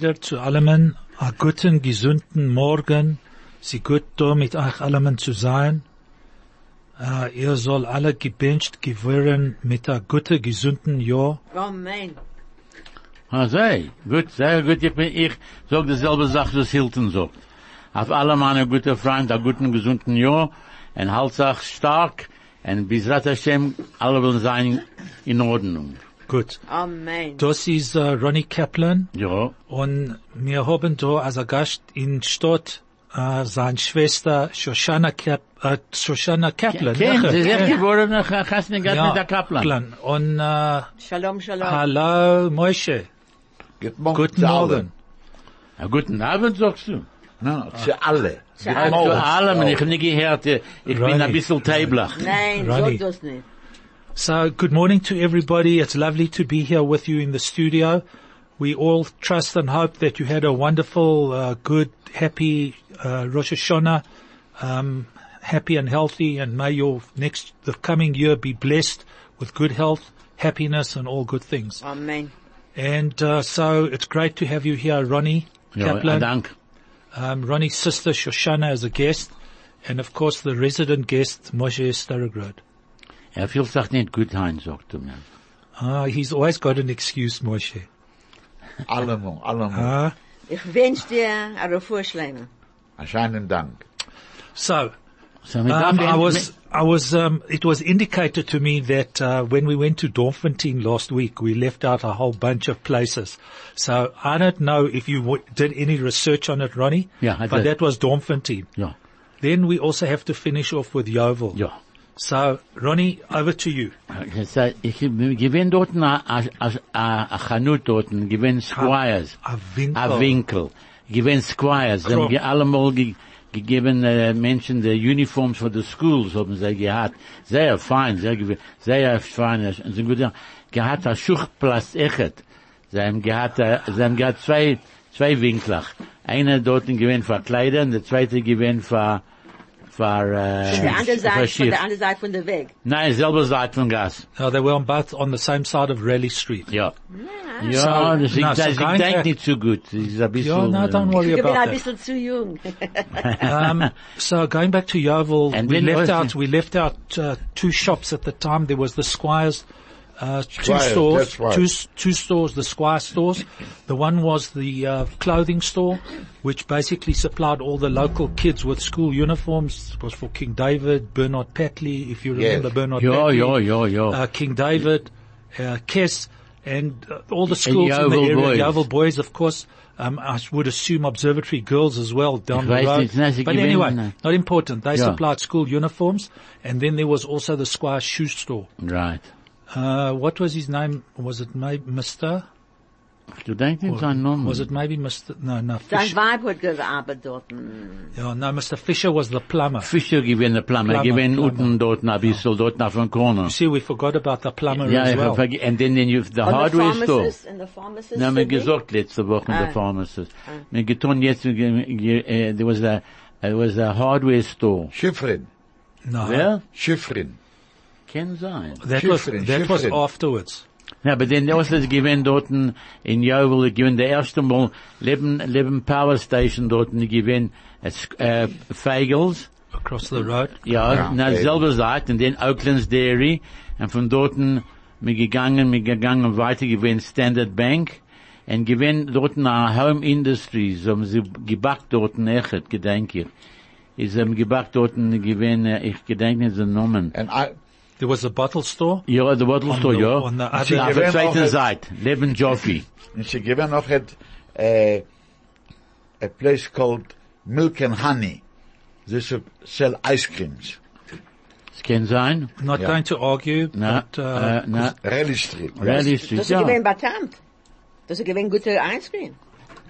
wieder zu allem a guten, gesunden Morgen. Sie gut da mit euch allem zu sein. Äh, ihr soll alle gebencht geworden mit a guten, gesunden Jahr. Amen. Ah, sehr gut, sehr gut. Ich, bin, ich sag dieselbe Sache, was Hilton sagt. Auf alle meine gute Freunde, einen guten, gesunden Jahr, und halt sich stark, und bis Hashem, alle will sein in Ordnung. Gut. Amen. Das ist äh, Ronnie Kaplan. Ja, Und wir haben da als Gast in Stadt äh, seine Schwester Shoshana, Kap, äh, Shoshana Kaplan. Ken, sie ist Ja. geworden, nach Ja, mit der Kaplan. Und äh, Shalom, shalom. hallo Moshe. Guten Morgen. Guten. Morgen. Ja, guten Abend, sagst du. Nein, zu alle. Allen. Morgen. Zu allem, ich nicht gehört, ich bin ein bisschen teiblach. Nein, sag das nicht. So, good morning to everybody. It's lovely to be here with you in the studio. We all trust and hope that you had a wonderful, uh, good, happy uh, Rosh Hashanah, um, happy and healthy, and may your next, the coming year be blessed with good health, happiness, and all good things. Amen. And uh, so it's great to have you here, Ronnie Ja, Kaplan, dank. um, Ronnie's sister Shoshana as a guest, and of course the resident guest Moshe Starograd. Er fühlt sich nicht gut ein, sagt er mir. Ah, he's always got an excuse, Moshe. Allemal, allemal. Ah. Ich wünsch dir eine Vorschläge. Erscheinen Dank. So, So, mit um, dem- I was, I was, um, it was indicated to me that uh, when we went to Doornfontein last week, we left out a whole bunch of places. So I don't know if you w- did any research on it, Ronnie. Yeah, I but did. that was Doornfontein. Ja, Then we also have to finish off with Yeoville. ja. So, Ronnie, over to you. Heißt, Ich gewinn dort a, Chanut dort, gewinn Squires. A Winkel. A Winkel. Gewinn Squires. Sie haben allemal ge, gegeben äh, Menschen die Uniforms für die Schools haben sie gehabt. Sehr fein, sehr sehr fein. Und sie haben gut, gehabt a Schuchplatz echet. Sie haben gehabt, sie haben gehabt zwei, zwei Winkler. Einer dort gewinn für Kleider und der zweite gewinn für, für, äh, Von der anderen für Seite, von Schiff. der anderen Seite von der Weg. Nein, selber Seite von Gas. Uh, they were on both on the same side of Raleigh Street. Ja. So- Ja, das na, so das going denkt back- nicht so gut. Das ist ein bisschen, Yeah, no, don't worry Ich bin about ein that. bisschen zu jung. Um, so going back to Yeoville, And we then left also- out, we left out, uh, two shops at the time. There was the Squires, uh, two Squires, stores, right. two, two stores, the Squire stores. The one was the, uh, clothing store, which basically supplied all the local kids with school uniforms. It was for King David, Bernard Patley, if you Yes. remember Bernard Ja, Patley. Yeah, yeah, ja. Uh, King David, uh, Kess, and uh, all the schools in the area. boys. Yeovil boys, of course. Um, I would assume observatory girls as well down Ich the road. nicht, nein, sie but anyway, not important. They Ja. supplied school uniforms, and then there was also the Squire shoe store. Right. Uh, what was his name? Was it maybe Mister? Du denkst nicht seinen Namen. Was it maybe Mister? No, no, Sein Fisher. Weib hat gearbeitet dort. Yeah, no, Mister Fisher was the plumber. Fischer gewinnt der Plummer, Plummer, gewinnt Plummer. unten dort ein bisschen, dort nach von Corner. You see, we forgot about the plumber Ja, as ich well. hab verge- and then, then you, the Und der hardware store. Pharmacist, und der Pharmacist. Na, mir für dich? gesagt letzte Woche, Ah. der Pharmacist. Mir getan jetzt, äh, there was a, there was a hardware store. Schifrin. No, Wer? Schifrin. Kann sein. that was Schifrin, that was Schifrin. afterwards. Ja, aber dann also es gewinnt dort in Yeoville, gewinnt der erste Mal Leben, Leben Power Station dort, gewinnt, äh, eh, Feigels. Across the road. Ja, Ja, na eben. selber Seite, und dann Oakland's Dairy, und von dort mir gegangen, mir gegangen weiter gewinnt Standard Bank, und gewinnt dort nach Home Industries, haben sie gebackt dort echt, gedenke ich. Ist ähm, gebackt dort gewinnt, äh, eh, ich gedenke nicht den Namen. And I, There was a bottle store. Ja, der Bottle Store, the- ja. on the Auf other- der gewinnt zweiten Seite, Leben Joffi. and she given noch at, uh, a place called Milk and Honey. They is sell ice creams. Es kann sein. Not Yeah. going to argue, Na, but uh, äh, na, Raleigh Street. Raleigh Das Street, ist ja. gewinn bekannt. Das ist gewinn gute Eiscreme.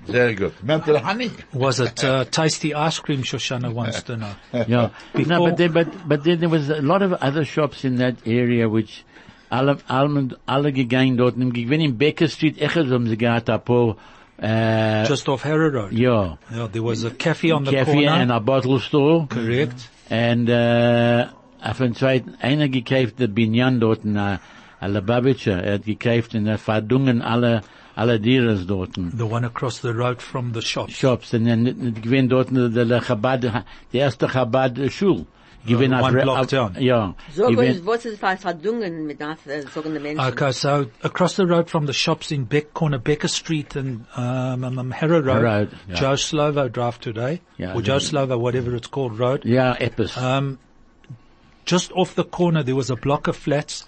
Very good. Milk and Honey. was it uh, tasty ice cream? Shoshana wants to know. Yeah. Before- no, but then, but, but then there was a lot of other shops in that area which alle, alle, alle gegangen dort. Und ich bin in Baker Street, echt haben sie gehabt, ein paar, äh, Just off Harrow Road. ja, Yeah, there was a cafe on the Cafe corner. and a bottle store. Correct. And, äh, auf dem zweiten, einer gekauft, der Binyan dort, in, äh, a Lubavitcher, er hat gekauft und er verdungen alle, alle Dieres dort. The one across the road from the shop. Shops, und dann gewinn dort der der Chabad, die erste Chabad Schul. Gewinn Uh, auf one Re- block down. Ja. So, was ist was verdungen mit das, äh, Menschen? Okay, so across the road from the shops in Beck, corner Becker Street and um, um, um, Harrow Road, Road, yeah. Joe Slovo Drive today, Yeah, or Joe. Slovo, whatever it's called, road. Ja, etwas. Um, just off the corner there was a block of flats,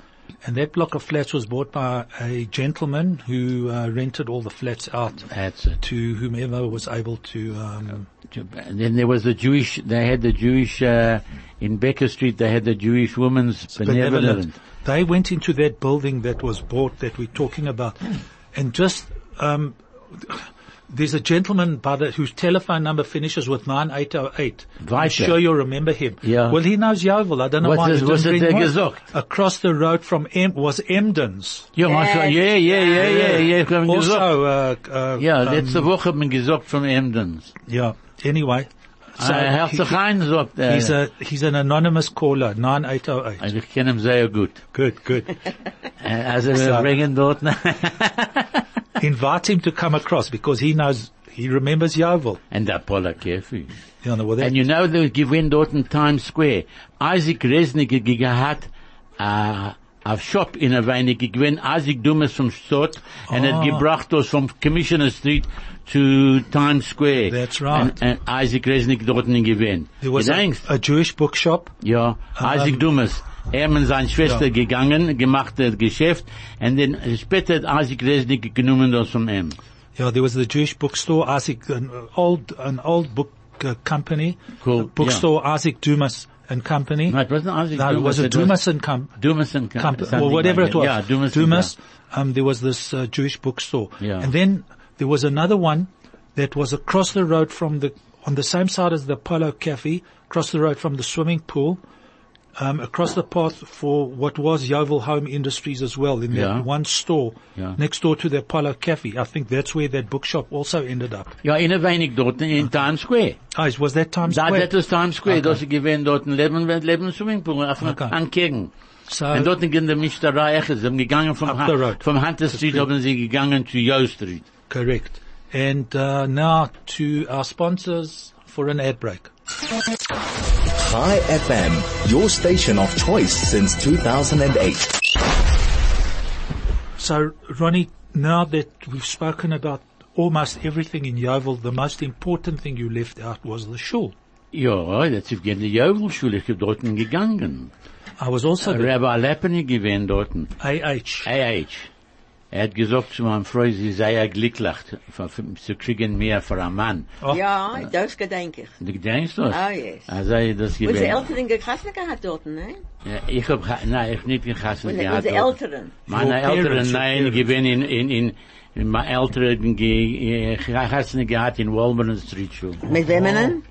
and that block of flats was bought by a gentleman who uh, rented all the flats out That's it. to whomever was able to. Um, And then there was the Jewish, they had the Jewish, uh, in Becker Street, they had the Jewish Women's Benevolent. benevolent. They went into that building that was bought that we're talking about, and just um, there's a gentleman by the, whose telephone number finishes with nine eight oh eight. I'm sure you'll remember him. Yeah. Well, he knows Yovel. I don't know What why. is- he was didn't it bring gesagt? Across the road from em, was Emden's. Ja, yeah, yeah, yeah, yeah, yeah, yeah, ich hab ihn gesagt. Also, uh, uh, Ja, um, letzte Woche hat gesagt von Emdens. yeah. Anyway, so Er hat he- sich sagt er. he's a he's an anonymous caller. Nine eight oh eight. Also ich kenne ihn sehr gut. Good, good. Äh, Also wir So- bringen dort, Invite him to come across because he knows he remembers Yovel. and Paula Käfig. You know, well, And you know they gewinn dort in Times Square. Isaac Resnick gehabt, uh, a shop in a weinig gewinn Isaac Dummes vom Stott and Ah. hat gebracht us from Commissioner Street to Times Square. That's right. And, and Isaac Resnick dort in gewinn. there was a, a Jewish bookshop. Ja, Isaac Ähm, Dummes. Er und seine Schwester ja. gegangen, gemacht das Geschäft, und dann später hat Isaac Resnick genommen das von ihm. Yeah, there was the Jewish bookstore, Isaac, an old, an old book uh, company. Cool, A bookstore, Isaac Dumas and Company. No, it wasn't Isaac No, it Dumas, was a it was- Dumas and Com- Dumas and Co- Company, or whatever like it was. Yeah, Dumas. Dumas. Um, there was this uh, Jewish bookstore. Yeah. And then there was another one that was across the road from the, on the same side as the Polo Cafe, across the road from the swimming pool, um, across the path for what was Yovel Home Industries as well, in Yeah. that one store Yeah. next door to the Polo Cafe. I think that's where that bookshop also ended up. Ja, in ein wenig dort in Times Square. Oh, was that Times Square? das ist Times Square, Okay. das gewesen dort ein Leben, Leben Swimmingpool, auf Okay. an Kegen. so, Und dort in der Mischerei, sie sind gegangen vom, Up Ha- the road. vom Hunter Street, haben sie gegangen zu Yo Street. correct. And, uh, now to our sponsors for an ad break. Chai FM, your station of choice since 2008. So, Ronnie, now that we've spoken about almost everything in Yeoville, the most important thing you left out was the shul. Ja, das ist in der Jovelschule, ich bin dort gegangen. I was also the Rabbi Leppeni gewesen dort. AH. AH. Er hat gesagt zu meinem Freund, sie sei ja glücklich, zu kriegen mehr für einen Mann. Oh. Ja, das gedenk ich. Du denkst das? Ah, yes. Also, das Unsere gewesen. Eltern gegessen gehabt dort, ne? Ja, ich hab, nein, ich nicht gehassen Unsere, gehabt. unsere. Eltern. Meine Eltern, nein, gewesen in, in, in, in meine Eltern, ge- gehassen gehabt in Walmart Street Schule. Mit wem denn?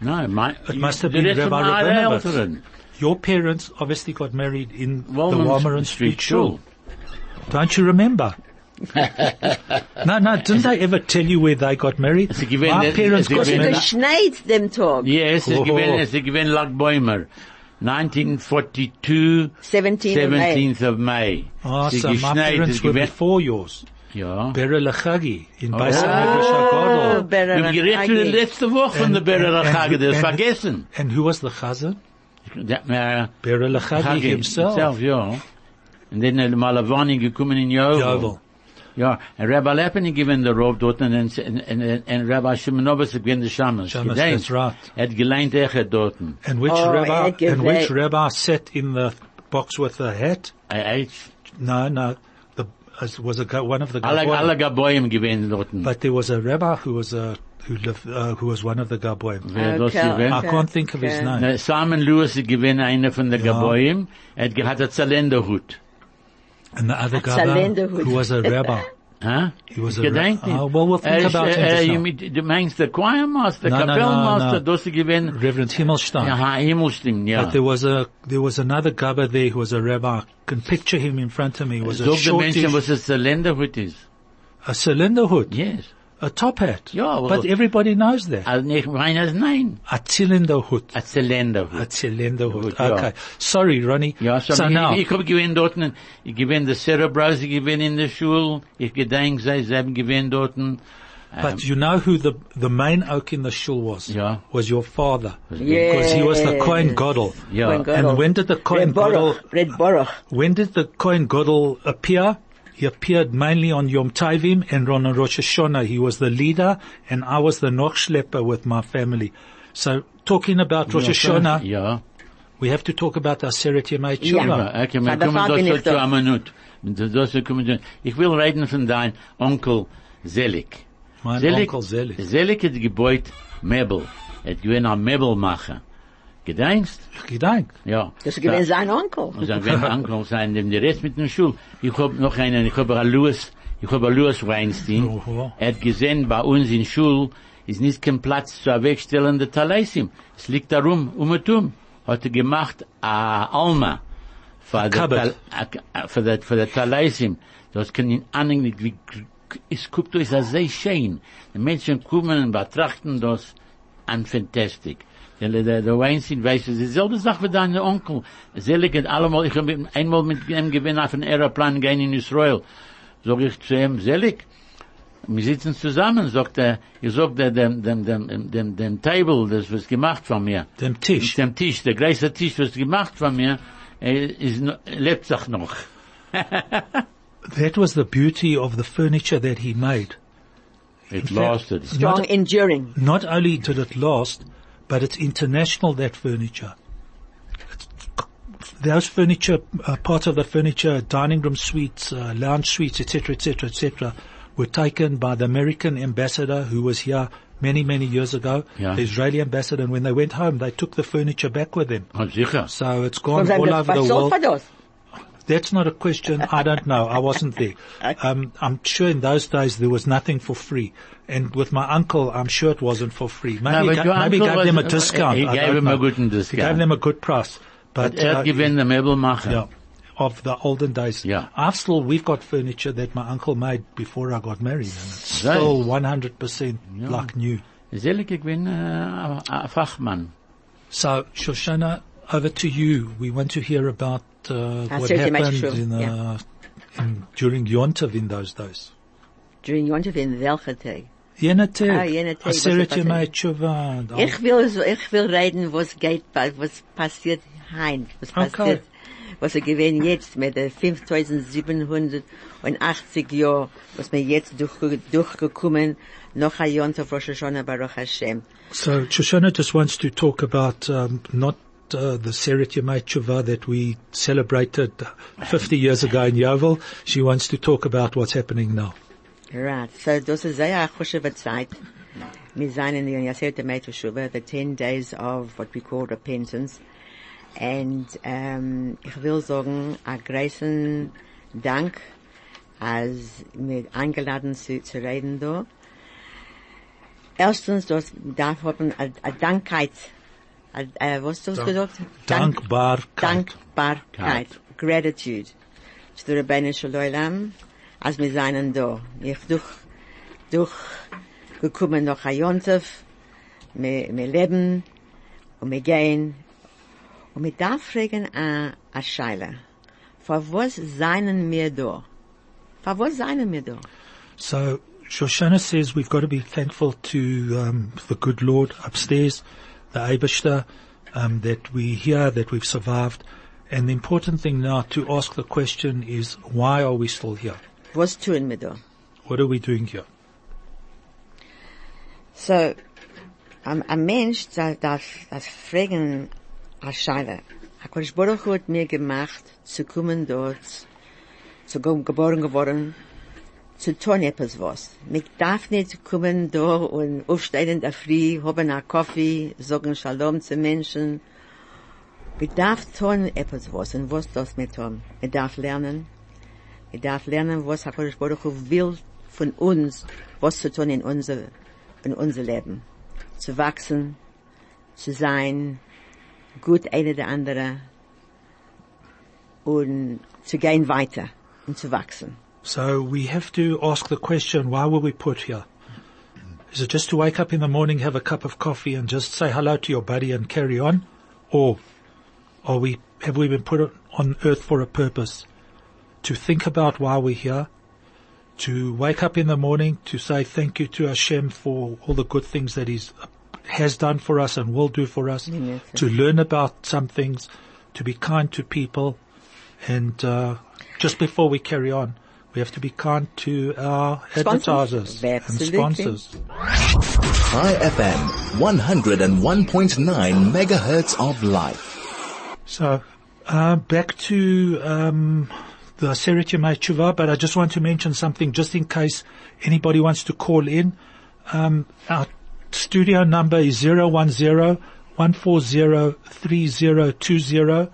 Nein, mein, It must have been Rabbi. Eltern. Your parents obviously got married in the Walmart Walmer Street Street shul. Don't you remember? no, no, didn't they ever tell you where they got married? My parents got married. Geschneit dem Tag. Ja, es ist Oh. gewesen, es ist 1942, 17 of May. 17th of May. Oh, so my parents were gewesen- before yours. Ja. Bere Lechagi in Oh. Beis Oh, Medrash Oh, HaGadol. better Wir haben geredet Rachagi. letzte Woche von der Berrer And- and- Chage, das and- vergessen. And who was the chazan? Der- äh, uh, Bere Lechagi Chage himself. ja. Und dann hat Malavani gekommen in Jovel. Yovel. Ja, und Rabbi Leppeni gewinnt der Rob dort und, und, und, und Rabbi Shimonobis gewinnt der Shamas. Shamas, Gedenkt. that's right. Hat geleint echt dort. And which Oh, rabbi, and which Gevey. rabbi sat in the box with the hat? Hat No, no, the, as was a, one of the alle, Gaboim. alle Gaboyim gewinnt dort. But there was a rabbi who was a, who lived, uh, who was one of the Gaboim. Wer Okay. I can't think of his name. Na, Simon Lewis ist gewinnt einer von der Ja. Gaboyim. Er hat gehabt einen Zylinderhut. And the other guy who was a rabbi. Huh? He was a Gedenkt ra- Ah, well, we'll think Er ist, about him äh, just äh, now. mit- Du meinst der Choirmaster, No, no, no, no. das ist. Reverend Himmelstein. Ja, ha, Himmelstim, ja. But there was a, there was another gabba there who was a rabbi. I can picture him in front of me. He was a Sog der Menschen, shortish, was ein Zylinderhut ist. a cylinder hood. Yes. A top hat. Ja, well- but everybody knows that. Also nicht meines, nein. A Zylinderhut. A Zylinder. A Zylinderhut. Hut, ja. Okay. Sorry, Ronnie. Ja, so, so ich, now, ich hab gewinnt dort, ich gewinnt der Cerebros, ich gewinnt in der Schule, ich gedenk, sie, sie haben gewinnt dort, but you know who the, the main oak in the shul was? Ja. Was your father. Yeah. Because he was the Kohen Godel. ja, Kohen Gadol. And when did the Kohen Red Baruch. Godel, Red Baruch. when did the Kohen Godel appear? He appeared mainly on Yom Tovim and on Rosh Hashanah. He was the leader and I was the Nochschlepper with my family. So talking about Rosh Hashanah, ja. we have to talk about Aseret Yemei Ja. Tshuva. Okay, wir Van der kommen Fall das bin so ich zu da. einer Minute. Das- das wir kommen zu- Ich will reden von dein Onkel Selig. Mein Selig, Onkel Selig. Selig hat gebeut Möbel. Er hat gewinnt ein Möbelmacher. Gedenkst? Gedank. Ja. Das ist gewesen sein Onkel. Und wenn Onkel sein, dem der Rest mit dem Schul. Ich hab noch einen, ich hab ein Louis, ich hab ein Louis Weinstein. Er hat gesehen, bei uns in Schul ist nicht kein Platz zu wegstellen der Talaisim. Es liegt darum, um und um. Hat er gemacht, a Alma. Für der für der, für der Talaisim. Das kann ihn anhängen, wie, es guckt euch das sehr schön. Die Menschen kommen und betrachten das an fantastic. Der, der, der Weinstein weiß, es dieselbe Sache wie dein Onkel. Selig hat allemal, ich habe einmal mit ihm gewinnt auf einen Aeroplan gehen in Israel. Sag ich zu ihm, Selig, wir sitzen zusammen, sagt er, ich sag der, dem, dem, dem, dem, dem Table, das was gemacht von mir. Dem Tisch. Dem Tisch, der größte Tisch, was gemacht von mir, er ist, lebt sich noch. That was the beauty of the furniture that he made. It lasted. Strong, Not- enduring. Not only did it last, but it's international, that furniture. Those furniture, uh, part of the furniture, dining room suites, uh, lounge suites, etc., etc., etc., were taken by the American ambassador who was here many, many years ago, Yeah. the Israeli ambassador, and when they went home, they took the furniture back with them. Oh. So it's gone sie all over the versorgt world. Für das? That's not a question. I don't know. I wasn't there. Um, I'm sure in those days there was nothing for free. And with my uncle, I'm sure it wasn't for free. Maybe, but he, your ga- maybe he uncle gave them a discount. he I gave don't a know. good He gave them a good price. But, Er uh, hat gewinnt der Möbelmacher. yeah, of the olden days. Yeah. I've still, we've got furniture that my uncle made before I got married and it's Right. still 100% like new. Selig, ich bin äh, ein ein Fachmann. So, Shoshana, over to you. We want to hear about uh, what happened in, uh, in, during Yontov in those days. During Yontif in welcher Tag? Jener Tag. Ah, jener Tag, Aseret Yemei Tshuva. Ich will, so- ich will reden, was geht, was passiert heim, was Okay. passiert, was er gewesen jetzt mit den 5780 Jahren, was wir jetzt durch, durchgekommen, noch ein Jahr auf Rosh Hashanah Baruch Hashem. So Shoshana just wants to talk about um, not uh, the Seret Yemei Tshuva that we celebrated 50 years ago in Yovel. She wants to talk about what's happening now. Right. So ist sehr eine chushewe Zeit. Wir sind in der Yaseret Teshuva, the 10 days of what we call repentance. And ähm, ich will sagen, a großen Dank, als wir eingeladen zu, zu reden da. Erstens, das darf haben, a, a Dankheit, a, a, was hast du gesagt? Dank- Dankbarkeit. Dankbarkeit, gratitude zu der Rebbeinu Shalom, als wir seien da. Ich durch, durch gekommen nach Ayontef, wir, wir leben und wir gehen und wir darf fragen a, a Scheile. Für was seien wir da? Für was seien wir da? So Shoshana says we've got to be thankful to um, the good Lord upstairs, the Abishta, um, that we're here, that we've survived. And the important thing now to ask the question is, why are we still here? Was tun wir da? What are we doing here? So, ein, ein Mensch darf, darf, fragen, a Scheile. HaKadosh Baruch Hu hat mir gemacht, zu kommen dort, zu ge- geboren geworden, zu tun etwas was. Ich darf nicht kommen da und aufstehen in der Früh, haben einen Kaffee, sagen Shalom zu Menschen. Ich darf tun etwas was. Und was das mit tun? Ich darf lernen. Ich darf lernen, was HaKadosh Baruch Hu will von uns, was zu tun in unser, in unser Leben. Zu wachsen, zu sein, gut eine der andere und zu gehen weiter und zu wachsen. So we have to ask the question, why were we put here? Is it just to wake up in the morning, have a cup of coffee and just say hello to your buddy and carry on? Or are we, have we been put on earth for a purpose? To think about why we're here, to wake up in the morning to say thank you to Hashem for all the good things that He's has done for us and will do for us, Yes. to learn about some things, to be kind to people, and uh, just before we carry on, we have to be kind to our Sponsors. advertisers and sponsors. Chai FM, 101.9 megahertz of life. So, uh, back to um, the Seret Yemei Tshuva, but I just want to mention something just in case anybody wants to call in. Um, our studio number is 010-140-3020.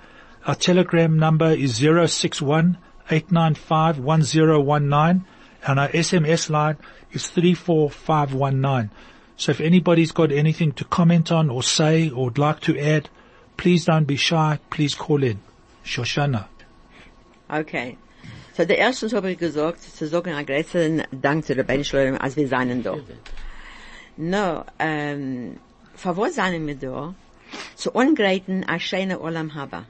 Our telegram number is 061-895-1019 and our SMS line is 34519. So if anybody's got anything to comment on or say or would like to add, please don't be shy. Please call in. Shoshana. Okay. So der erstens habe ich gesagt, zu sagen einen größeren Dank zu der Benschleurung, als wir seien da. No, ähm, für was seien wir da? Zu ungreiten a schöne Olam Haba.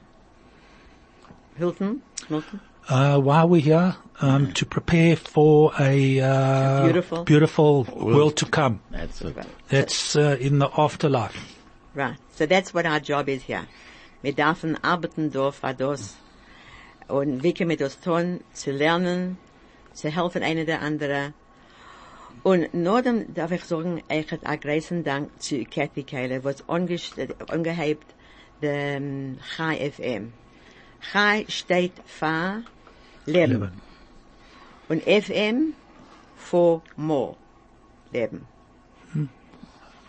Hilton? Hilton? Uh, why are we here? Um, to prepare for a, uh, Beautiful. beautiful world to come. That's it. That's uh, in the afterlife. Right. So that's what our job is here. Wir dürfen arbeiten da für das. Und wie können wir das tun? Zu lernen, zu helfen einer der andere. Und nur dann darf ich sagen, ich hätte einen großen Dank zu Kathy Keller, was angest- angehebt dem Chai FM. Chai steht für Leben. Leben. Und FM für more Leben.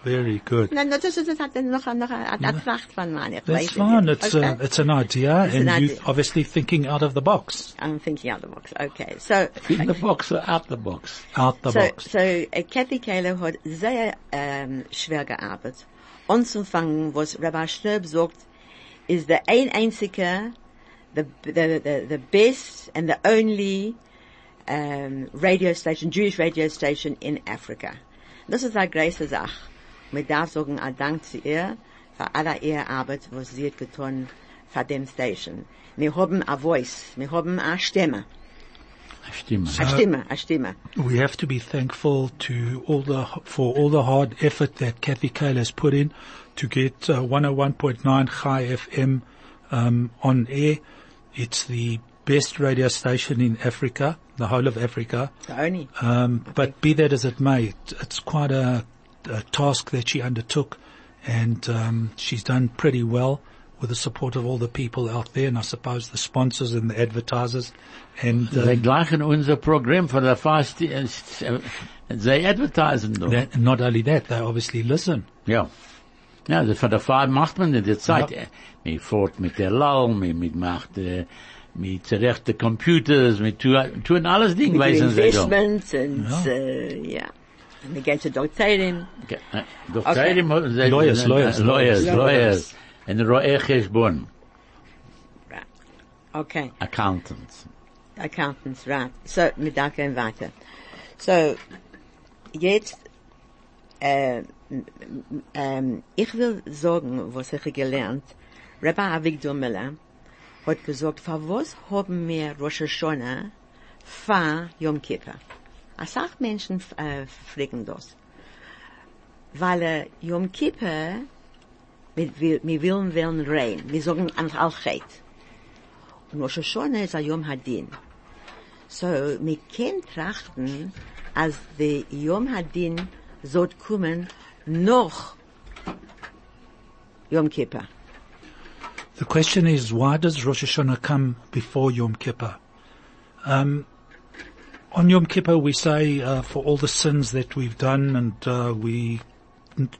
Very good. Nein, das ist das hat noch noch eine Tracht von mir. Ich That's fine. It's, Okay. uh, it's an idea It's and an you're idea. obviously thinking out of the box. I'm thinking out the box. Okay, so In the box or out the box? Out the so box. so uh, Kathy Keller hat sehr ähm, schwer gearbeitet. Anzufangen, was Rabbi Sturb sagt, ist der ein einzige, the the the, the best and the only um, radio station, Jewish radio station in Africa. Das ist eine große Sache. Man darf sagen, ein Dank zu ihr für alle ihre Arbeit, was sie hat getan für dem Station. Wir haben a voice, wir haben a Stimme, Stimme. a Stimme, a Stimme. we have to be thankful to all the for all the hard effort that Kathy Cale has put in to get uh, 101.9 Chai FM um, on air. It's the best radio station in Africa, the whole of Africa. The only. Um, but be that as it may, it's quite a, a task that she undertook, and um, she's done pretty well with the support of all the people out there, and I suppose the sponsors and the advertisers. And uh, They gleichen unser Programm für der Fast, äh, they advertisen doch. that, not only that, they obviously listen. Ja. Ja, also für der Fahrt macht man in der Zeit. Ja. Ja. Man fährt mit der Lal, man, man macht, äh, mit zurechte Computers, mit tun, tun alles Ding, weißen Sie doch. Investments und, äh, ja. Und gehen zu Doktorin. Sie- Lawyers, lawyers, lawyers, lawyers. Und Roe Cheshbon, Okay. accountants. Accountants, right. So, wir danken weiter. So, jetzt, äh, m- m- ähm, ich will sagen, was ich gelernt. Rabbi Avigdor Miller hat gesagt, für was haben wir Rosh Hashanah für Yom Kippur? A sach Menschen äh, fragen das. Weil äh, Yom Kippur, wir, wir, wollen werden rein. Wir sagen an Al-Chet. Und Rosh Hashanah ist a Yom Hadin. So, wir können trachten, als der Yom Hadin soll kommen noch Yom Kippur. The question is, why does Rosh Hashanah come before Yom Kippur? Um, on Yom Kippur, we say uh, for all the sins that we've done, and uh, we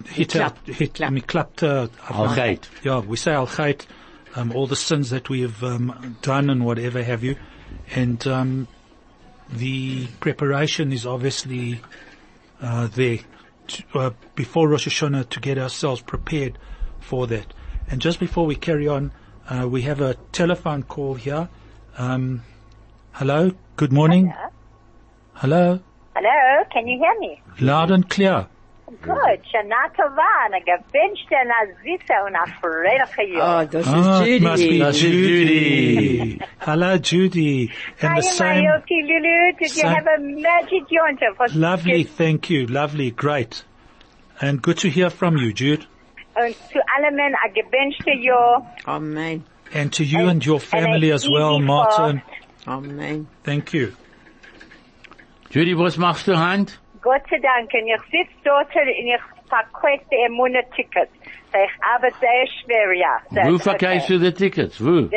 hit out, hit, klapp. we uh, Al Chait. Yeah, we say al chait, um, all the sins that we have um, done and whatever have you, and um, the preparation is obviously uh, there to, uh, before Rosh Hashanah to get ourselves prepared for that. And just before we carry on, uh, we have a telephone call here. Um, hello, good morning. Hello, Hello, can you hear me? loud and clear. Gut, Shana Tova, and a gewünschte, and a süße, und a fröhliche Oh, Jahr. das Ah, ist must be Judy. Judy. Hello, Judy. And Hi, the same, Mayoti Lulu, did you have a magic yonta? for- lovely, thank you, lovely, great. And good to hear from you, Jude. Und zu allen a gewünschte Jahr. Amen. And to you and your family a as well, Martin. Amen. Thank you. Judy, was machst du Hand? Gott sei Dank, und ich sitze dort und ich verkaufe die Immune-Tickets. Ich arbeite sehr schwer, ja. Wo verkaufst du die Tickets? Wo?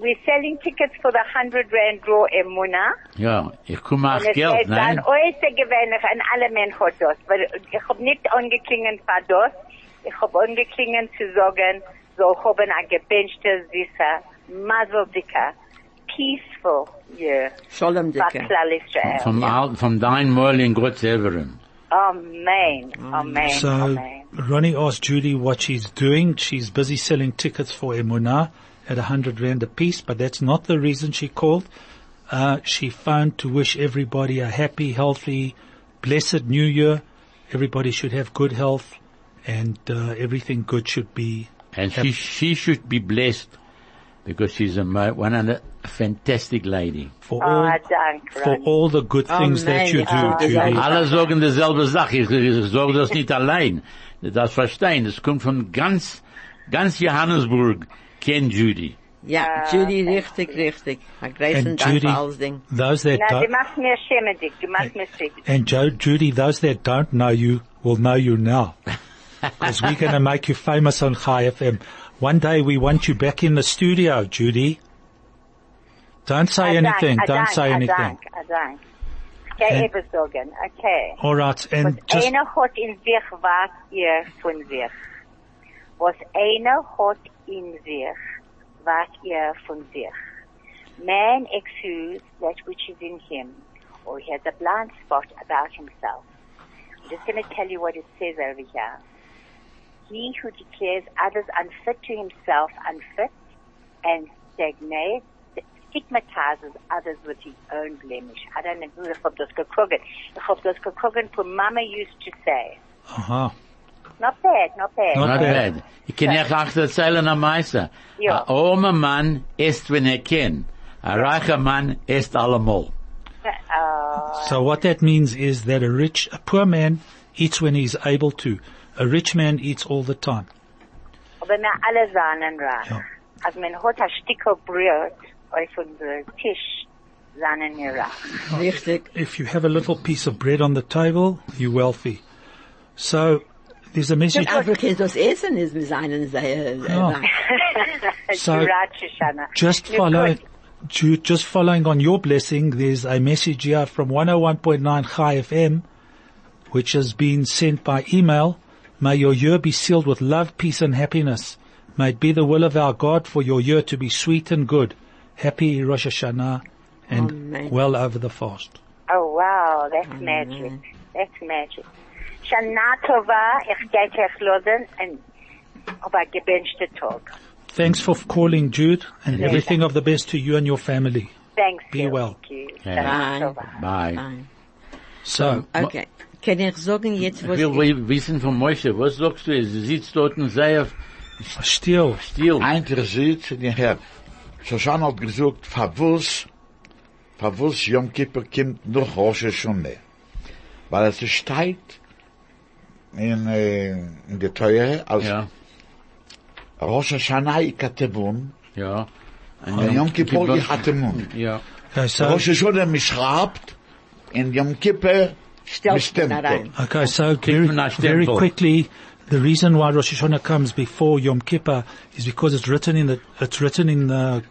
We're selling tickets for the 100 Rand draw Emuna. Ja, ich komme es Geld, ist dann nein? äußerst gewöhnlich an alle Menschen das. Weil ich hab nicht angeklingen für das. Ich hab angeklingen zu sagen, so haben ein gewünschte, süßer, mazeldicker, peaceful year. Shalom für Dicke. Klal Israel. Vom, Al- vom dein Mal in Gott Severin. Amen. Amen. So, Amen. Ronnie asked Judy what she's doing. She's busy selling tickets for Emunah at a hundred rand a piece, but that's not the reason she called. Uh, she phoned to wish everybody a happy, healthy, blessed new year. Everybody should have good health and uh, everything good should be. And she, she should be blessed because she's a mo- one of the fantastic lady. For Oh, all, dank, for all the good oh, things that you do, oh, Amen. Judy. Alle sagen dieselbe Sache. Ich, ich sage das nicht allein. Das verstehen. Das kommt von ganz, ganz Johannesburg. Kennt Judy. Ja, ah, Judy, richtig, richtig. Ein großen And Dank Judy, alles Ding. those that Na, don't, machst mir schämendig. Du machst mir schämendig. And Joe, Judy, those that don't know you will know you now. Because we're going to make you famous on Chai FM. One day we want you back in the studio, Judy. Don't say I anything. I Don't say I anything. dank, I dank. Okay, And- etwas. Okay. All right. Was And just, einer hat in sich, was ihr von sich. Was einer hat in sich, was ihr von sich. Man exudes that which is in him, or he has a blind spot about himself. I'm just going to tell you what it says over here. He who declares others unfit to himself unfit and stagnates, stigmatizes others with his own blemish. I don't know who the fuck das gekrogen. Ich hab das Mama used to say. uh-huh. Not bad, not bad. Not Not bad. bad. Ich kann euch auch erzählen am Meister. Ja. Ein armer Mann isst, wenn er kann. Ein reicher Mann isst allemal. Uh, So what that means is that a rich, a poor man eats when he's able to. A rich man eats all the time. aber wir alle seien reich. Ja. Als man hat ein Stück Brot auf unserem Tisch, seien wir reich. Richtig. If you have a little piece of bread on the table, you're wealthy. So there's a message. Aber kannst das essen, ist mit seinen sehr, Ja. sehr So, Du ratsch, Shoshana. Just follow, just following on your blessing, there's a message here from 101.9 Chai FM, which has been sent by email. May your year be sealed with love, peace and happiness. May it be the will of our God for your year to be sweet and good. Happy Rosh Hashanah and Amen. well over the fast. Oh wow, that's magic. That's magic. Shana Tova, ich gehe euch losen und auf ein gewünschter Tag. Thanks for calling Jude and everything of the best to you and your family. Thanks. Be you. well. Thank you. Yeah. Shana Bye. Bye. So, Okay. Kann ich sagen jetzt, Ich was will wi- wissen von Moshe, was sagst du? Sie sitzt dort und sei still, still. Einer sitzt und ich hab, Shoshana hat gesagt, verwus, verwus Yom Kippur kommt noch Rosh Hashanah. Weil es steht in, äh, in der Teure, als Ja, Rosh Hashanah ikatebun, ja. und Yom Kippur ikatemun. Ja. Rosh Hashanah mischrabt, in Yom Kippur stellst du da Okay, so very, very quickly, the reason why Rosh Hashanah comes before Yom Kippur is because it's written in the, it's written in the,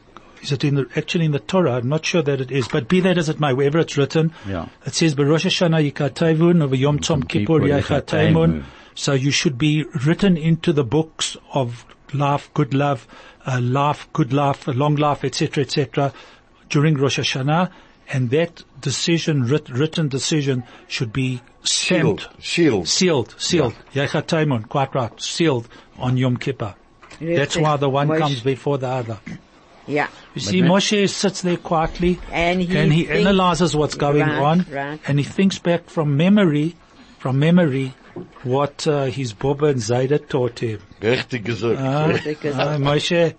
is it in the, actually in the Torah? I'm not sure that it is, but be that as it may, wherever it's written, Yeah. it says, Rosh Hashanah yikatevun, over Yom Tzom Kippur Kippur yachatemun. So you should be written into the books of life, good love, uh, life, good life, long life, etc., etc., during Rosh Hashanah, and that decision, writ, written decision, should be stamped, Sealed, sealed. sealed, sealed. Yechataimun, quite right, sealed on Yom Kippur. That's why the one Moshe- comes before the other. Yeah. You see, then- Moshe sits there quietly And he and he analyzes what's going Right, on right. and he thinks back from memory, from memory what uh, his Boba and Zayda taught him. Richtig gesagt. Ah, ah, Moshe,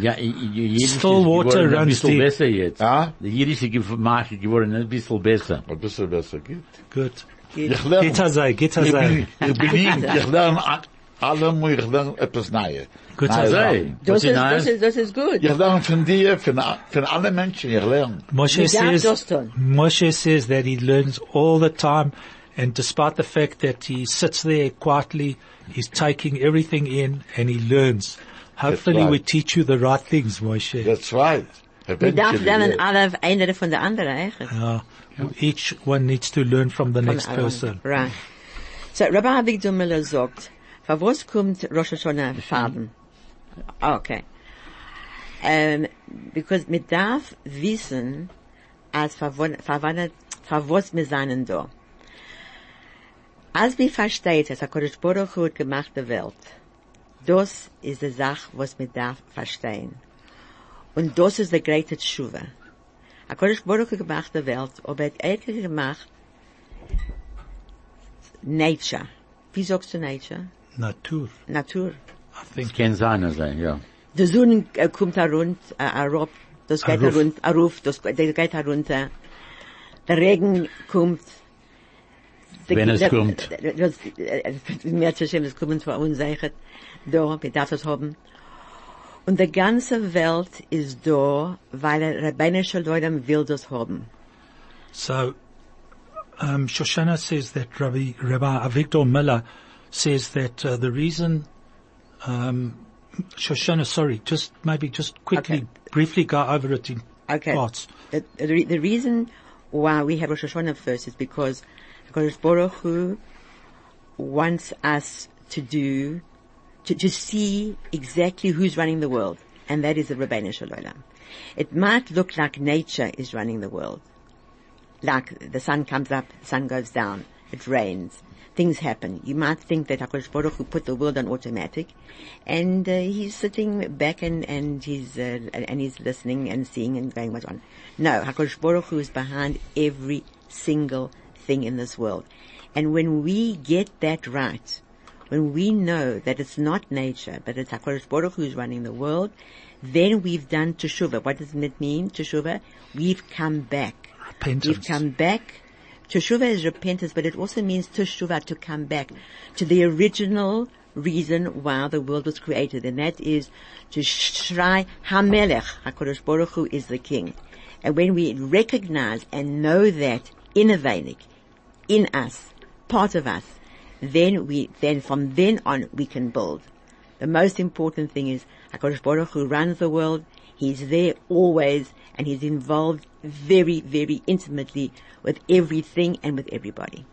Ja, i- i- Jiddisch Still ist water geworden ein runs bisschen deep. besser jetzt. Ah? Die jiddische Gemache geworden ein bisschen besser. Ein bisschen besser geht. good. Ich Get lerne, azay, get ich azay. bin, ich bin, ich lerne a- allemal, ich lerne etwas Neues. Gut, Neue also, Sachen. Was Das ist ist, nein? das ist, das ist gut. Ich lerne von dir, von, von allen Menschen, ich lerne. Moshe You darf says. Moshe says that he learns all the time and despite the fact that he sits there quietly, he's taking everything in and he learns. Hopefully right. we teach you the right things, Moshe. That's right. Wir darf Eventually, lernen yes. alle, einer von der anderen, echt? Uh, each one needs to learn from the Von next der person. Right. So, Rabbi Avigdor Miller sagt, für was kommt Rosh Hashanah Farben? Okay. Um, because wir darf wissen, als für won- für wann- für was wir seien da. Als wir versteht, dass HaKadosh Baruch Hu hat gemacht die Welt, das ist die Sache, was wir darf verstehen. Und das ist die greite Tshuva. HaKadosh Baruch Hu hat gemacht die Welt, aber er hat er gemacht Nature. Wie sagst du Nature? Natur, Natur. I Das think. kann sein, also, ja. Die Sonne äh, kommt herunter, äh, herab, das geht Aruf. herunter, heruf, das, das geht herunter. Der Regen kommt. Wenn es der- kommt. Mehr zu schön, es kommt von uns. Da, wir darf es haben. Und die ganze Welt ist da, weil der rabbinische Leute will das haben. So, um, Shoshana says that Rabbi, Rabbi Avigdor Miller says that uh, the reason, um, Shoshana, sorry, just maybe just quickly, Okay. briefly go over it in Okay. parts. The, the, the reason why we have Rosh Hashanah first is because HaKadosh Baruch Hu wants us to do, to, to see exactly who's running the world. And that is the Rabbeinu Shalom. It might look like nature is running the world. Like the sun comes up, the sun goes down, it rains, things happen. You might think that HaKadosh Baruch Hu put the world on automatic, and uh, he's sitting back and, and he's uh, and he's listening and seeing and going what's on. No, HaKadosh Baruch Hu is behind every single thing in this world. And when we get that right, when we know that it's not nature, but it's HaKadosh Baruch who's running the world, then we've done Teshuvah. What does it mean, Teshuvah? We've come back. Repentance. We've come back. Teshuva is repentance, but it also means teshuva to come back to the original reason why the world was created, and that is to shrai Hamelech, Hakadosh Baruch Hu is the King. And when we recognize and know that in a Veinik, in us, part of us, then we, then from then on we can build. The most important thing is HaKadosh Baruch Hu runs the world. He's there always and he's involved very, very intimately with everything and with everybody.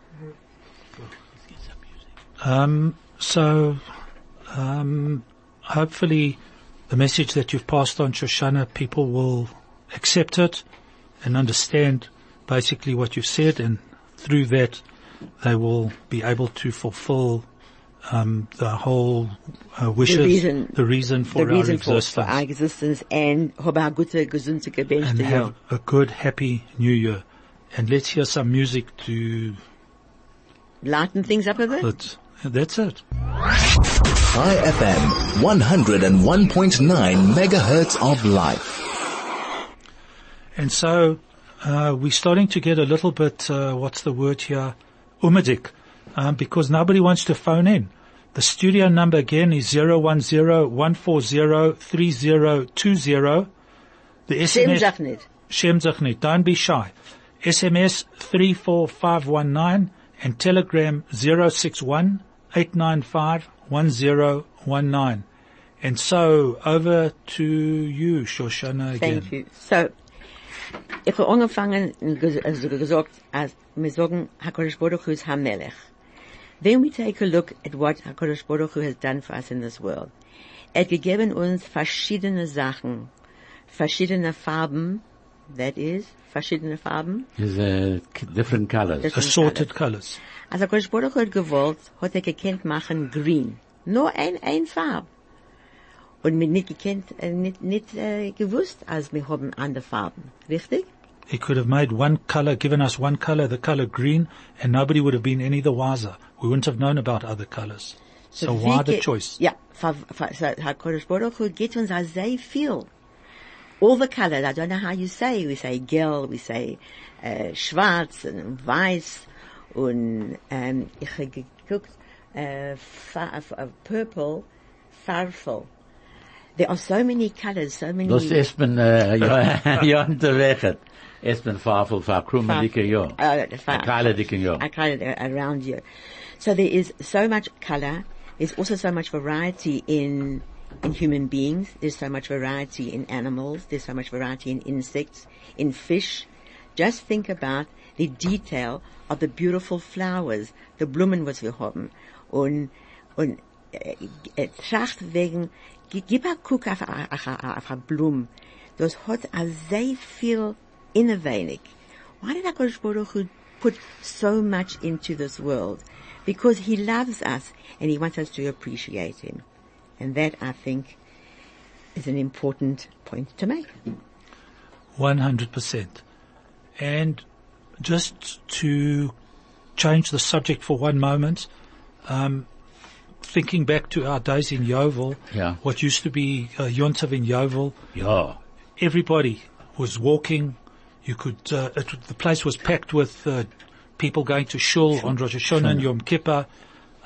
Um, so, um, hopefully the message that you've passed on, Shoshana, people will accept it and understand basically what you've said and through that they will be able to fulfill um, the whole uh, wishes, reason- the reason for the reason our existence, for our existence and habe a gute, gesunde, and have a good, happy New Year. And let's hear some music to. Lighten things up a bit. But that's it. Chai FM 101.9 megahertz of life. And so uh, we're starting to get a little bit, uh, what's the word here, umadik, um, because nobody wants to phone in. The studio number again is 010-140-3020. The SMS. Shem sich don't be shy. SMS 34519 and Telegram 061 895 1019. And so over to you, Shoshana again. Thank you. So, ich habe angefangen also gesagt, als wir sagen, HaKadosh Baruch Hu is HaMelech. Then we take a look at what HaKadosh Baruch Hu has done for us in this world. Er hat gegeben uns verschiedene Sachen, verschiedene Farben, that is, verschiedene Farben. Is uh, different colors. Das- Assorted colors. Als HaKadosh Baruch Hu hat gewollt, hat er gekannt machen green. Nur ein, ein Farb. Und mir nicht gekannt, äh, nicht, nicht äh, gewusst, als wir haben andere Farben. Richtig? He could have made one color, given us one color, the color green, and nobody would have been any the wiser. We wouldn't have known about other colors. So, wie why the choice? Ja, so HaKadosh Baruch Hu gibt uns a sehr viel. All the colors, I don't know how you say, we say gelb, we say äh, schwarz und weiß und ähm, um, ich habe geguckt, uh, f- äh, uh, purple, farfel. There are so many colors, so many... Das ist man, ja, unterwegs. Es bin Fafel, fa krumme dicke ja. Oh, uh, A kleine dicke ja. I kind of around you. So there is so much color. There's also so much variety in in human beings. There's so much variety in animals. There's so much variety in insects, in fish. Just think about the detail of the beautiful flowers, the Blumen, was wir haben. Und, und, äh, eh, äh, eh, tracht wegen, gib a guck auf a, a, a Blum. Das hat a sehr viel innovating. Why did HaKadosh Baruch Hu put so much into this world? Because He loves us and He wants us to appreciate Him. And that, I think, is an important point to make. 100%. And just to change the subject for one moment, um, thinking back to our days in Yeoville, Yeah. what used to be uh, Yontov in Yeoville, Ja. everybody was walking. You could, uh, it, the place was packed with uh, people going to shul on Rosh Hashanah and Yom Kippur.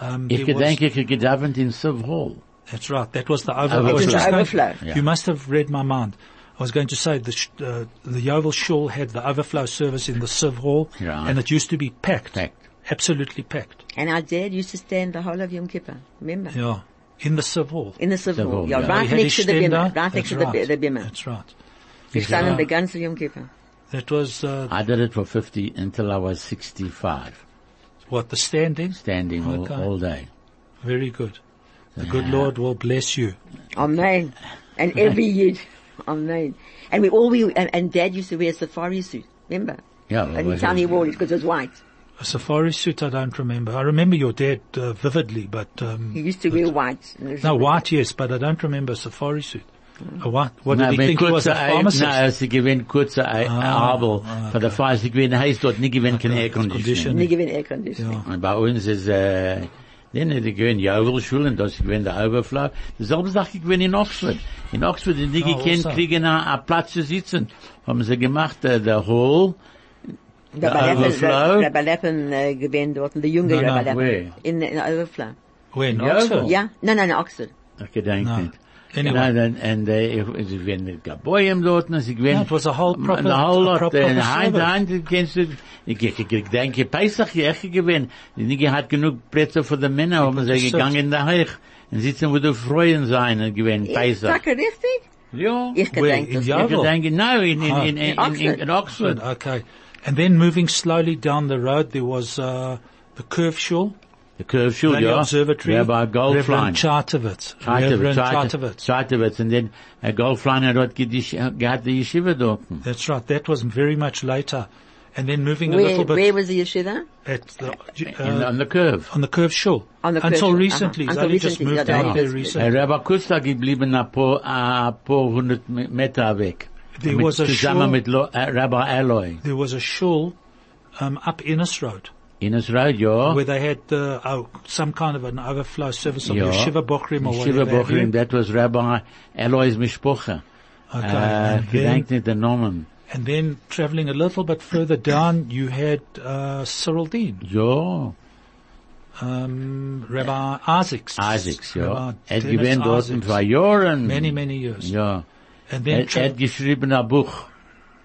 Um, Ich there was- gedenke, ich gedavent in Siv Hall. That's right. That was the over- Overflow. Was It was just the going- overflow. Yeah. You must have read my mind. I was going to say the sh- uh, the Yeoville Shul had the overflow service in the Civ Hall, Right. and it used to be packed, Packed. Absolutely packed. And our dad used to stand the whole of Yom Kippur. Remember? Yeah, in the Civil. Hall. In the civil. Civil, yeah, yeah. right He had next to the stand bimmer. out. Right next to That's the, right. the bimmer. That's right. We stand in Yeah. the guns of Yom Kippur. That was uh, I did it for 50 until I was 65, what the standing. standing all, Okay. all day. Very good. The good Lord will bless you. Amen. And every year, Amen. And we all, we, and, and dad used to wear a safari suit. Remember? Yeah, And well, he tell me it wore it because it was white. A safari suit, I don't remember. I remember your dad uh, vividly, but um, He used to wear white. And it was- no white, yes, but I don't remember a safari suit. A what? What Na, did he think he was a kurze Ei- pharmacist? Na, sie gewinnt kurze Ei- Ah, Abel. Für der Fall, sie gewinnt heißt dort, nicht gewinnt kein Air Condition. Conditioning. Nie gewinn Air Conditioning. Und bei uns ist, äh, then die gewinnt Jovel-Schulen, das gewinnt der Overflow. Dieselbe Sache gewinnt in Oxford. In Oxford, die Oh, gekannt kriegen einen einen Platz zu sitzen. Haben sie gemacht, der Hall, Der Overflow? Rabbi Leppen äh, gewinn dort, der junge No, no, Rabbi Leppen. where? In, in Overflow. Where, in Ja, Oxford? Ja? Nein, nein, in Oxford. ich gedenke No. nicht. Anyway. Nein, und, und, äh, ich- sie gewinnt mit Gaboyim dort, und sie gewinnt... Yeah, it was a whole proper- The whole lot, proper service. Heint, Heint, kennst du, ich, ich, ich denke, Pesach, ja, ich gewinnt. Die Nige hat genug Plätze für die Männer, haben sie sit. gegangen in der Heich. Und sitzen, wo die Freuen sein, und gewinnt Ist Pesach. das richtig? Ja. Ich Where, gedenke in das. Ich Yeoville? denke, no, in, in, Ah. in, in, in, in, Oxford. in Oxford. Okay. And then moving slowly down the road, there was uh, the Curve Shul, The Curve Shul, Valley ja. Observatory, Rabbi Goldflein. Reverend Chartovitz. Reverend Chartovitz. Chartowitz. Und then, Herr Goldflein hat dort gedisch- gehabt Yeshiva dort. That's right. That was very much later. And then moving a little bit where was the yeshiva? at the, In, uh, on the curve. on the Curve Shul. On the Curve Until Shul, recently. uh-huh. Until only just moved yeah, down that there is- recently. Rabbi Kuster geblieben ein paar, ein paar hundert Meter weg. There was a zusammen shul- mit Lo, Rabbi Aloy. There was a shul um, up Innes Road Innes Road, ja. where they had uh, oh, some kind of an overflow service of ja. Yeshiva Bochrim or Yeshiva whatever. you. Bochrim, that was Rabbi Aloy's Mishpocha. Okay. Äh, and, then, den Namen. and then traveling a little bit further down, you had uh, Cyrildene, Ja. um, Rabbi Isaacs. Isaacs, ja. Rabbi Er gewinnt dort Isaacs. zwei Jahren. Many, many years. Ja. And Er, then er tra- hat geschrieben ein Buch.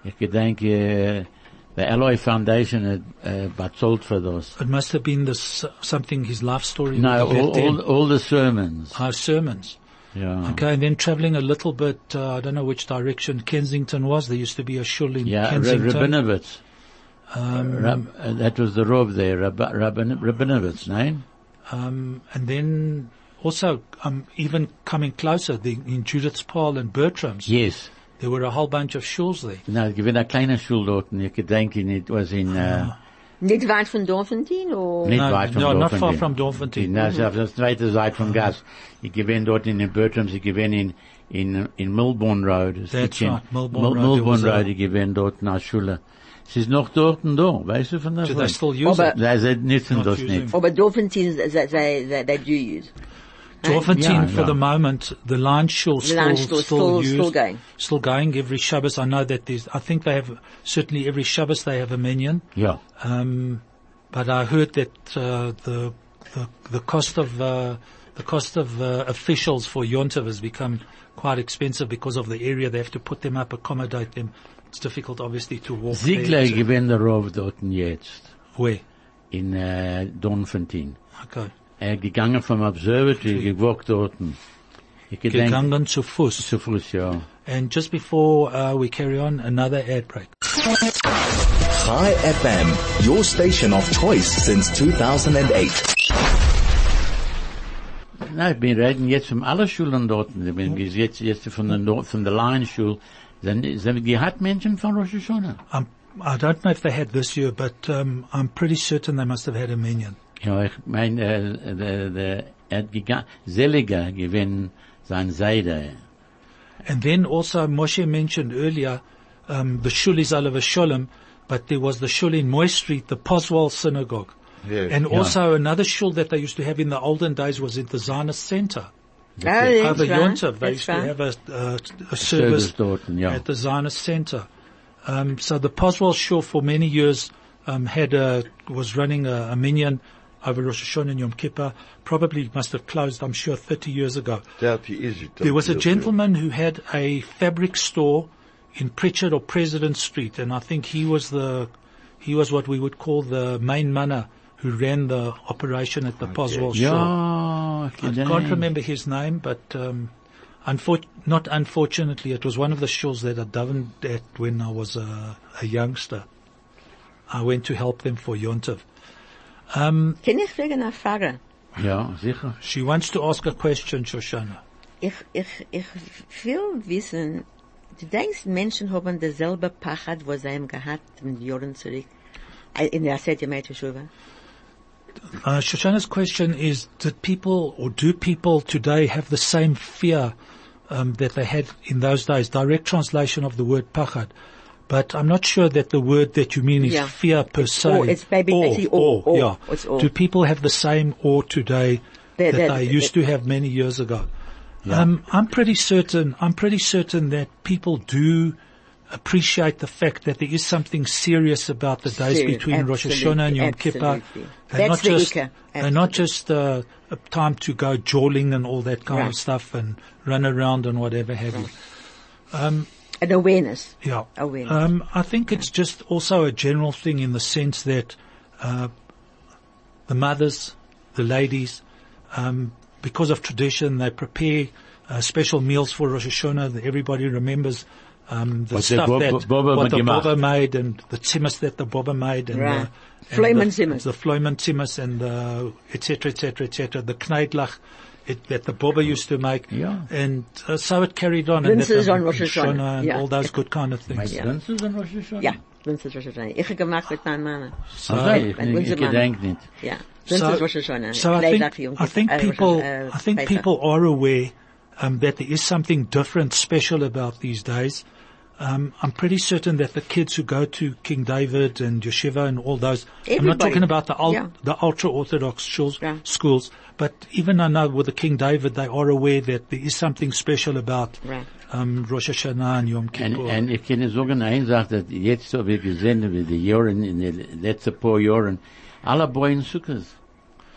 Ich gedenke, äh, the Alloy Foundation hat äh, bezahlt für das. it must have been this, something, his life story. No, all, all, all the sermons. Our sermons. Ja. Okay, and then traveling a little bit, uh, I don't know which direction Kensington was. There used to be a shul in Yeah, Kensington. Rabinowitz. Um, Rab, uh, that was the Rav there, Rab, Rabin, Rabinowitz, name? um, and then also, um, even coming closer, the, in Judith's Paarl and Bertram's, Yes. there were a whole bunch of shuls there. No, ich bin ein kleiner Schul dort, und ich gedenke, it was in, uh, Nicht weit von Doornfontein, oder? Nicht No, weit vom no, not far from Doornfontein. Das ist auf der zweiten Seite vom Gas. Ich gewinne dort in den Bertrams, ich gewinne in, in, in Melbourne Road. That's Kitchen. right, Melbourne Road, there was Melbourne a- Road, ich gewinne dort nach Schule. Es ist noch dort und da, weißt du von Do they still use Aber- it? Sie nützen das nicht. Aber Doornfontein, they, they, they, they do use. Doornfontein, Yeah, for yeah. the moment, the line shul still, line still, still- used, still going. still going every Shabbos. I know that there's, I think they have, certainly every Shabbos they have a minion. Yeah. Um, but I heard that, uh, the, the, the cost of, uh, the cost of, uh, officials for Yontov has become quite expensive because of the area. They have to put them up, accommodate them. It's difficult, obviously, to walk Ziegler there. gewinnt der Rauf dort jetzt. Where? In, Doornfontein. Okay. Er gegangen vom Observatory, gewalkt dort. Gegangen zu Fuß. zu Fuß, ja. And just before, uh, we carry on, another ad break. Chai FM, your station of choice since 2008. Nein, wir reden jetzt von allen Schulen dort. Ich bin jetzt, jetzt von der, Nord- von der Lion Schule. Sind, sind, die hat Menschen von Rosh Hashanah. Um, I don't know if they had this year, but um, I'm pretty certain they must have had a minion. Ja, ich mein, äh, der, der, er hat gegangen, Seliger gewinnt sein Seide. And then also Moshe mentioned earlier um, the shul is Oliver Sholem, but there was the shul in Moy Street, the Poswell Synagogue. Yes. And also another shul that they used to have in the olden days was in the Zionist Center. Oh, that's Over right. Yontav, they That's used to have a, uh, a Service service dort, ja. at the Zionist Center. Um, so the Poswell Shul for many years um, had a, was running a, a minyan over Rosh Hashanah and Yom Kippur. Probably must have closed, I'm sure, 30 years ago. 30 is it. There was a gentleman who had a fabric store in Pritchard or President Street, and I think he was the, he was what we would call the main manner who ran the operation at the Poswell Shul. Ja, ich I can't remember his name, but um, unfor- not unfortunately, it was one of the shuls that I davened at when I was a, a youngster. I went to help them for Yontav. Um, Kann ich fragen eine Frage? Ja, sicher. she wants to ask a question, Shoshana. Ich, ich, ich will wissen, du denkst, Menschen haben derselbe Pachat, was sie haben gehabt, in Jahren zurück? In der Asset Yemei Teshuva? Uh, Shoshana's question is, did people or do people today have the same fear um, that they had in those days? Direct translation of the word pachad. But I'm not sure that the word that you mean is Yeah. fear per se. awe. It's maybe actually awe, awe. Yeah. It's awe. Do people have the same awe today They- that they- they used to have many years ago? Um, I'm pretty certain, I'm pretty certain that people do appreciate the fact that there is something serious about the days between Rosh Hashanah and Yom Kippur. They're That's not the just, they're not just uh, a time to go jawling and all that kind Right. of stuff and run around and whatever have you. An awareness. Yeah. Awareness. Um, I think it's just also a general thing in the sense that uh, the mothers, the ladies, um, because of tradition, they prepare uh, special meals for Rosh Hashanah. that Everybody remembers um, the What the stuff Bob- that Bobber what the gemacht. Bobber made and the tzimas that the Bobber made and Right. the, Floimen and the, tzimmas. the Floimen tzimmas and the et cetera, et et the kneidlach it, that the Bobber used to make. Yeah. And uh, so it carried on. and that Rinses the on Rosh Hashanah, and yeah. all those good kind of things. Meinst du, das ist ein Rosh Hashanah? Ja, Winz ist Rosh Hashanah. Ich habe gemacht mit meinem Mann. So, ich, ich, gedenk nicht. Ja. So I think, I think äh, people, äh, I think people are aware um, that there is something different, special about these days. Um, I'm pretty certain that the kids who go to King David and Yeshiva and all those, I'm not talking about the, ul- Yeah. the ultra-orthodox schools, Yeah. schools, but even I know with the King David, they are aware that there is something special about Right. um, Rosh Hashanah and Yom Kippur. und ich kann sagen, eine Sache, dass jetzt habe ich gesehen, wie die Jahren, in den letzten paar Jahren, alle bauen Sukkahs.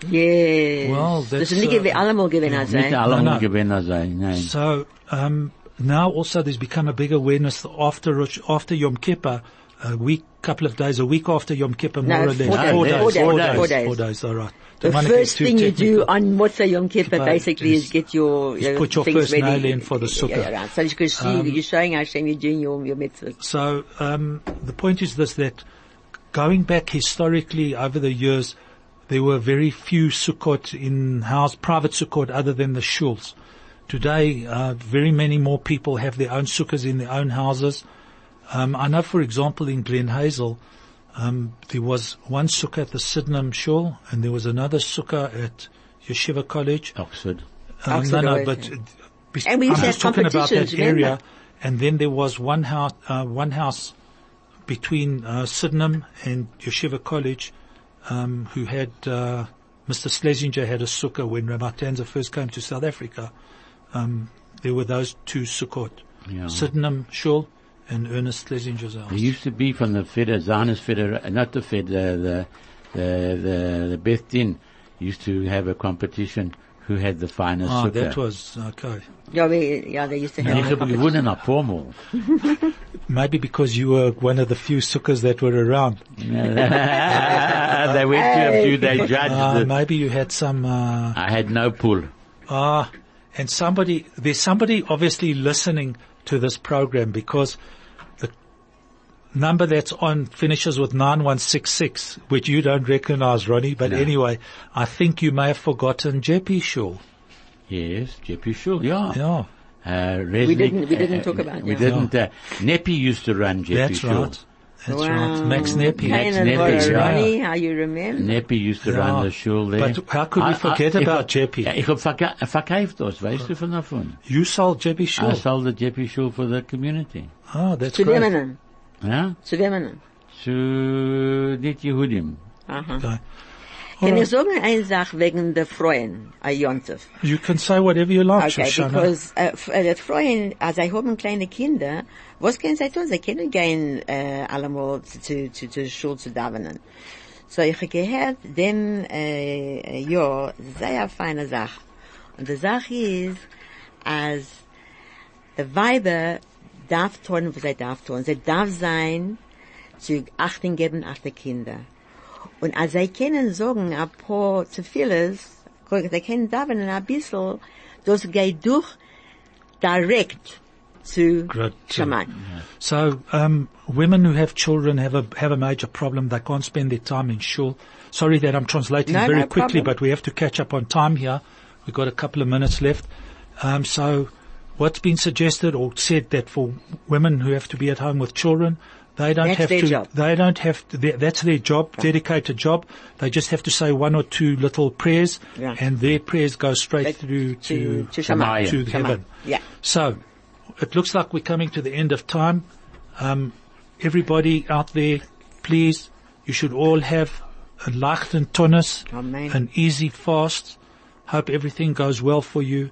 Yes. Well, Das that's, ist nicht uh, gewi- allemal gewesen, Nicht alle no. Gewinner sein, nein. So um, now also there's become a big awareness after after Yom Kippur, a week, couple of days, a week after Yom Kippur, No, more or less, four days, four, four days, days, four four days, days. four days. All right. The Don't wanna get first thing you do on Motzei Yom Kippur basically is is- get your, is your put your first ready. nail in for the sukkah. Yeah, right. So you can see, Um, you're showing Hashem you're doing your, your mitzvah. So um, the point is this: that going back historically over the years, there were very few sukkot in house, private sukkot, other than the shuls. Today, uh, very many more people have their own sukkahs in their own houses. Um, I know, for example, in Glen Hazel, Um, there was one sukkah at the Sydenham Shul, and there was another sukkah at Yeshiva College. Oxford. Um, Oxford no, no, but uh, And we used I'm just talking about that competitions, area. remember? And then there was one house, uh, one house between uh, Sydenham and Yeshiva College, um, who had uh, Mr. Schlesinger had a sukkah when Ramatanza first came to South Africa. Um, there were those two sukkot, Yeah. Sydenham Shul and Ernest Schlesinger's house. There used to be from the Feder, Zionist Feder, uh, not the Fed, the, the, the, the, the Beth Din used to have a competition who had the finest Ah, sukkah. that was okay. Yeah, we, yeah, they used to And have ich a habe competition. gewonnen auf Formel. Maybe because you were one of the few sukkahs that were around. they went to a few, they judged Uh, maybe you had some. Uh, I had no pull. Ah, and somebody, there's somebody obviously listening to this program because the number that's on finishes with 9166, which you don't recognize, Ronnie, but No. anyway, I think you may have forgotten Jeppe Shul. Yes, Jeppe Schul, yeah. Yeah, Uh, Resnick, We didn't- we didn't uh, talk about it. We yeah. didn't, uh, Neppy used to run Jeppe that's Schul. right. That's Wow. right. Max Neppy. Max Cain and yeah. Ronnie, how you remember? Neppy used to Ja, run the Schul there. but how could we forget I- ich about hab- Jeppe? Ja, ich hab verka verkauft das, weißt du von davon? You sold Jeppe I Shul. sold the Jeppe Schul for the community. Oh, that's Zu great. Wemmenen. Ja? Zu Wemmenen. Zu, nicht Jehudim. Aha. Kann ich sagen eine Sache wegen der Freuen, a Jontef? You can say whatever you like, Okay, Shoshana. because f- äh, die Freuen, als sie haben kleine Kinder, was können sie tun? Sie können gehen äh, allemal zu, zu, zu, Schule zu davenen. So ich habe gehört, dem äh, Jahr, sehr feine Sache. Und die Sache ist, als die Weiber darf tun, was sie darf tun. Sie darf sein, zu Achtung geben auf die Kinder. Und als sie können sagen, ein paar zu vieles, sie können ein bisschen, das geht durch direkt Great. Shaman. So, um, women who have children have a have a major problem. They can't spend their time in shul. Sorry that I'm translating No, very no quickly, problem. but we have to catch up on time here. We've got a couple of minutes left. Um, so, what's been suggested or said that for women who have to be at home with children, they don't That's have their to. job. They don't have to. they- That's their job, dedicated job. They just have to say one or two little prayers, Yeah. and their prayers go straight Straight through to, to to Shaman. to Shaman. heaven. Yeah. So, it looks like we're coming to the end of time. Um, everybody out there, please, you should all have a leichten tonus, Amen. an easy fast. Hope everything goes well for you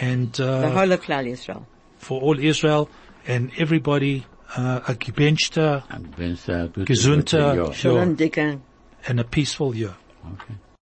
and The uh, whole of Klal Yisrael. for all Israel and everybody uh, a gebenchte Ich bin's, äh, Ja. And a peaceful year. Okay.